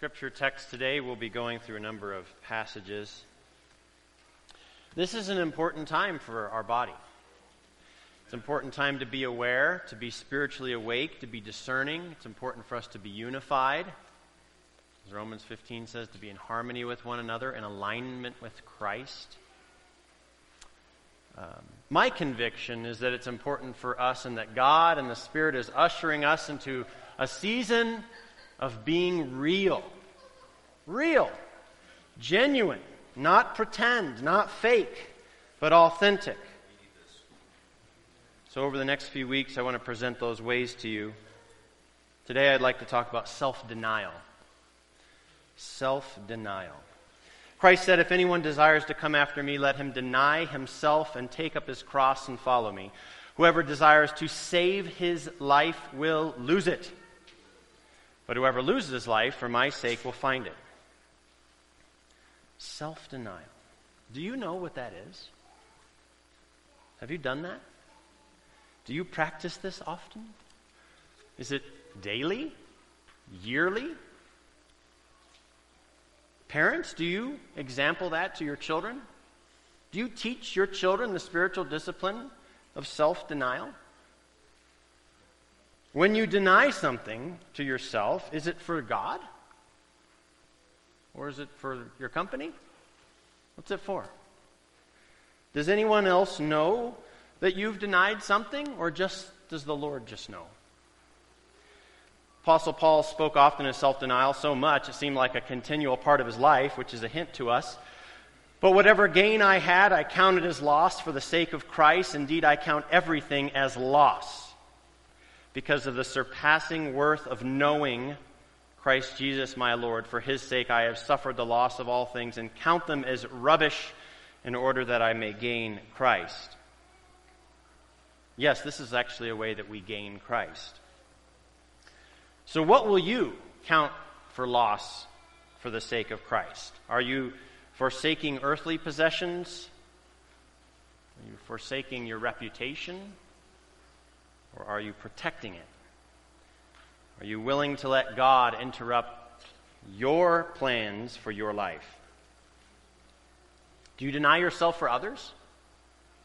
Scripture text today, we'll be going through a number of passages. This is an important time for our body. It's an important time to be aware, to be spiritually awake, to be discerning. It's important for us to be unified. As Romans 15 says, to be in harmony with one another, in alignment with Christ. Um, my conviction is that it's important for us and that God and the Spirit is ushering us into a season of being real. Real. Genuine. Not pretend, not fake, but authentic. So, over the next few weeks, I want to present those ways to you. Today, I'd like to talk about self denial. Self denial. Christ said, If anyone desires to come after me, let him deny himself and take up his cross and follow me. Whoever desires to save his life will lose it. But whoever loses his life for my sake will find it. Self denial. Do you know what that is? Have you done that? Do you practice this often? Is it daily? Yearly? Parents, do you example that to your children? Do you teach your children the spiritual discipline of self denial? When you deny something to yourself, is it for God? Or is it for your company? What's it for? Does anyone else know that you've denied something, or just does the Lord just know? Apostle Paul spoke often of self denial so much it seemed like a continual part of his life, which is a hint to us. But whatever gain I had, I counted as loss for the sake of Christ. Indeed, I count everything as loss because of the surpassing worth of knowing Christ Jesus my Lord. For his sake I have suffered the loss of all things and count them as rubbish in order that I may gain Christ. Yes, this is actually a way that we gain Christ. So, what will you count for loss for the sake of Christ? Are you forsaking earthly possessions? Are you forsaking your reputation? Or are you protecting it? Are you willing to let God interrupt your plans for your life? Do you deny yourself for others?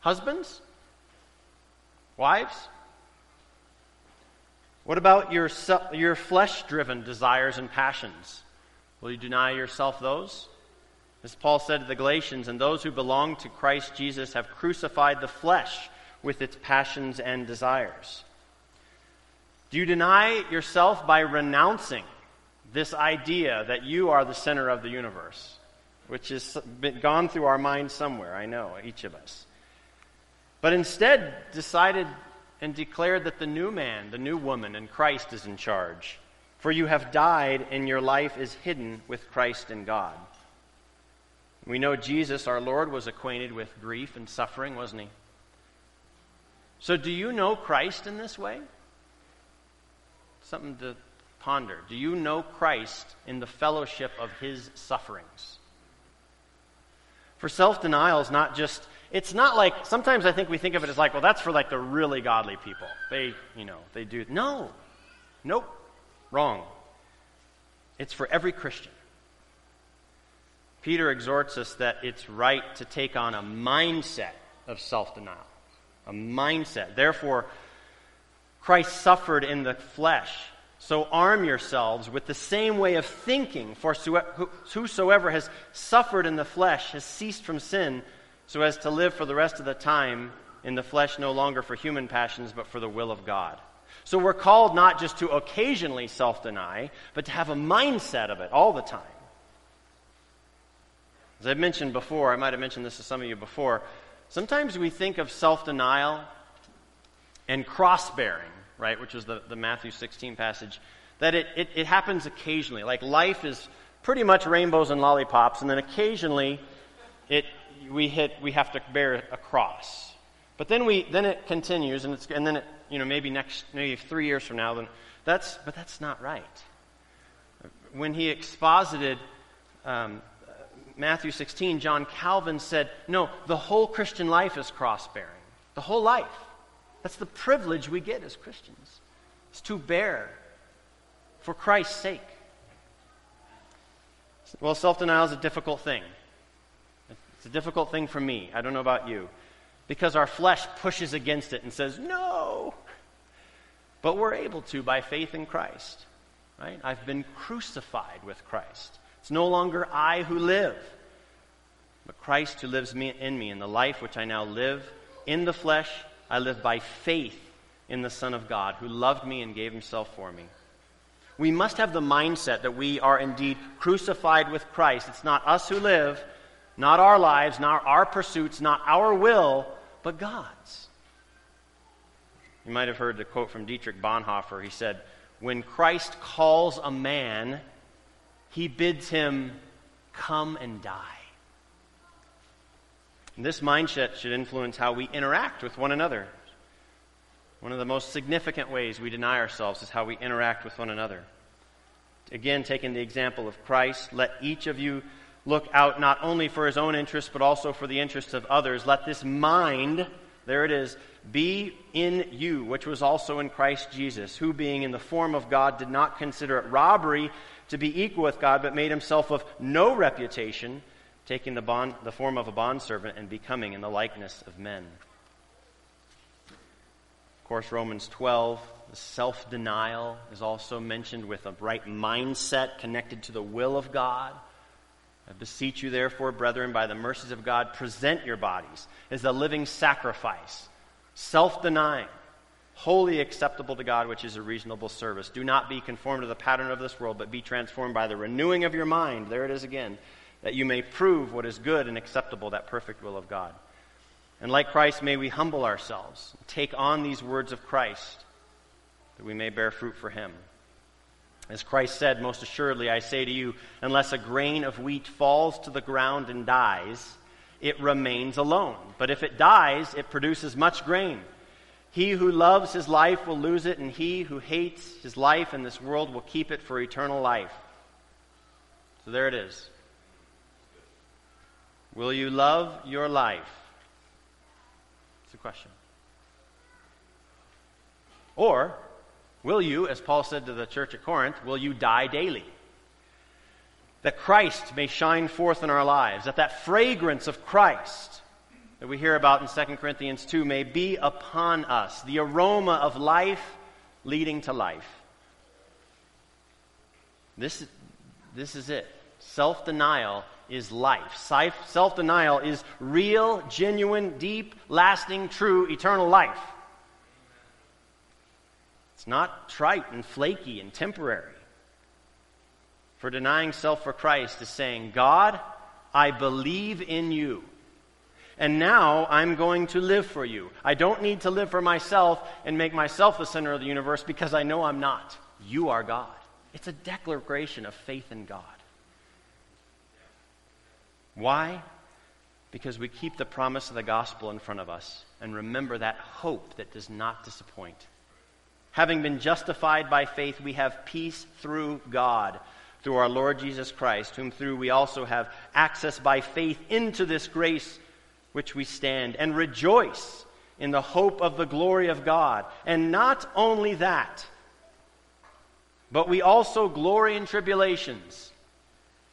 Husbands? Wives? What about your, your flesh driven desires and passions? Will you deny yourself those? As Paul said to the Galatians, and those who belong to Christ Jesus have crucified the flesh with its passions and desires. Do you deny yourself by renouncing this idea that you are the center of the universe, which has been gone through our minds somewhere, I know, each of us. But instead decided and declared that the new man, the new woman, and Christ is in charge. For you have died, and your life is hidden with Christ in God. We know Jesus, our Lord, was acquainted with grief and suffering, wasn't he? So, do you know Christ in this way? Something to ponder. Do you know Christ in the fellowship of his sufferings? For self denial is not just, it's not like, sometimes I think we think of it as like, well, that's for like the really godly people. They, you know, they do. No. Nope. Wrong. It's for every Christian. Peter exhorts us that it's right to take on a mindset of self denial. A mindset. Therefore, Christ suffered in the flesh So arm yourselves with the same way of thinking, for whosoever has suffered in the flesh has ceased from sin, so as to live for the rest of the time in the flesh no longer for human passions, but for the will of God. So we're called not just to occasionally self deny, but to have a mindset of it all the time. As I've mentioned before, I might have mentioned this to some of you before, sometimes we think of self denial and cross bearing, right, which was the, the Matthew 16 passage, that it, it, it happens occasionally. Like life is pretty much rainbows and lollipops, and then occasionally it, we, hit, we have to bear a cross. But then, we, then it continues, and, it's, and then it, you know, maybe next, maybe three years from now, then that's, but that's not right. When he exposited um, Matthew 16, John Calvin said, No, the whole Christian life is cross bearing. The whole life. That's the privilege we get as Christians, it's to bear for Christ's sake. Well, self denial is a difficult thing. It's a difficult thing for me. I don't know about you. Because our flesh pushes against it and says, No. But we're able to by faith in Christ. Right? I've been crucified with Christ. It's no longer I who live, but Christ who lives me, in me. In the life which I now live in the flesh, I live by faith in the Son of God, who loved me and gave himself for me. We must have the mindset that we are indeed crucified with Christ. It's not us who live, not our lives, not our pursuits, not our will, but God's. You might have heard the quote from Dietrich Bonhoeffer. He said, When Christ calls a man, he bids him come and die. And this mindset should influence how we interact with one another. One of the most significant ways we deny ourselves is how we interact with one another. Again, taking the example of Christ, let each of you look out not only for his own interests, but also for the interests of others. Let this mind, there it is, be in you, which was also in Christ Jesus, who, being in the form of God, did not consider it robbery to be equal with God, but made himself of no reputation, taking the, bond, the form of a bondservant and becoming in the likeness of men. Of course, Romans 12, the self denial is also mentioned with a right mindset connected to the will of God. I beseech you, therefore, brethren, by the mercies of God, present your bodies as a living sacrifice, self denying wholly acceptable to God, which is a reasonable service. Do not be conformed to the pattern of this world, but be transformed by the renewing of your mind. There it is again, that you may prove what is good and acceptable, that perfect will of God. And like Christ, may we humble ourselves, take on these words of Christ, that we may bear fruit for him. As Christ said, Most assuredly, I say to you, unless a grain of wheat falls to the ground and dies, it remains alone. But if it dies, it produces much grain. He who loves his life will lose it, and he who hates his life in this world will keep it for eternal life. So there it is. Will you love your life? It's a question. Or, will you, as Paul said to the church at Corinth, will you die daily? That Christ may shine forth in our lives, that that fragrance of Christ that we hear about in 2 Corinthians 2 may be upon us, the aroma of life leading to life. This, this is it. Self denial is life. Self denial is real, genuine, deep, lasting, true, eternal life. Not trite and flaky and temporary. For denying self for Christ is saying, God, I believe in you and now I'm going to live for you. I don't need to live for myself and make myself the center of the universe because I know I'm not. You are God. It's a declaration of faith in God. Why? Because we keep the promise of the gospel in front of us and remember that hope that does not disappoint. Having been justified by faith, we have peace through God, through our Lord Jesus Christ, whom through we also have access by faith into this grace which we stand, and rejoice in the hope of the glory of God. And not only that, but we also glory in tribulations,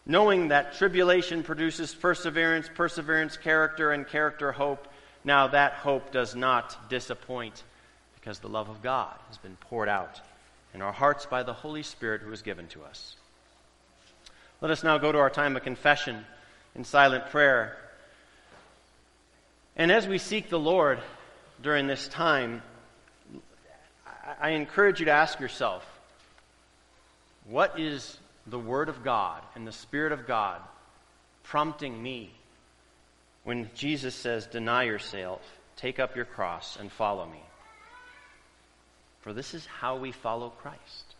knowing that tribulation produces perseverance, perseverance, character, and character, hope. Now, that hope does not disappoint because the love of God has been poured out in our hearts by the Holy Spirit who is given to us. Let us now go to our time of confession in silent prayer. And as we seek the Lord during this time, I encourage you to ask yourself what is the Word of God and the Spirit of God prompting me when Jesus says, Deny yourself, take up your cross, and follow me? For this is how we follow Christ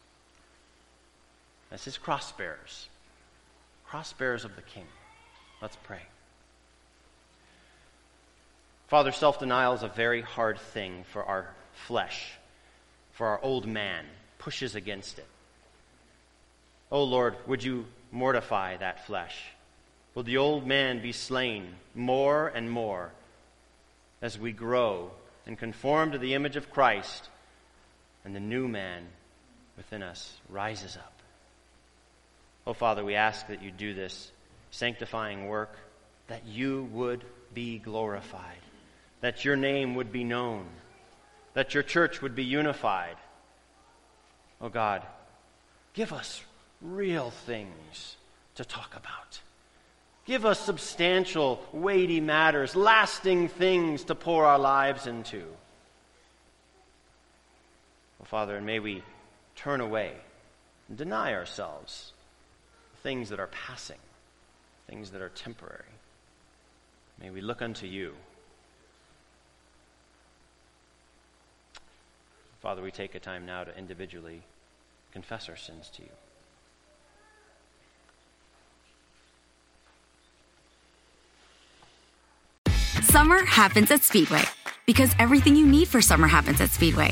as his cross bearers, cross bearers of the King. Let's pray. Father, self denial is a very hard thing for our flesh, for our old man, pushes against it. Oh Lord, would you mortify that flesh? Will the old man be slain more and more as we grow and conform to the image of Christ and the new man within us rises up? Oh Father, we ask that you do this sanctifying work, that you would be glorified, that your name would be known, that your church would be unified. Oh God, give us real things to talk about. Give us substantial, weighty matters, lasting things to pour our lives into. Well, Father, and may we turn away and deny ourselves things that are passing, things that are temporary. May we look unto you. Father, we take a time now to individually confess our sins to you. Summer happens at Speedway because everything you need for summer happens at Speedway.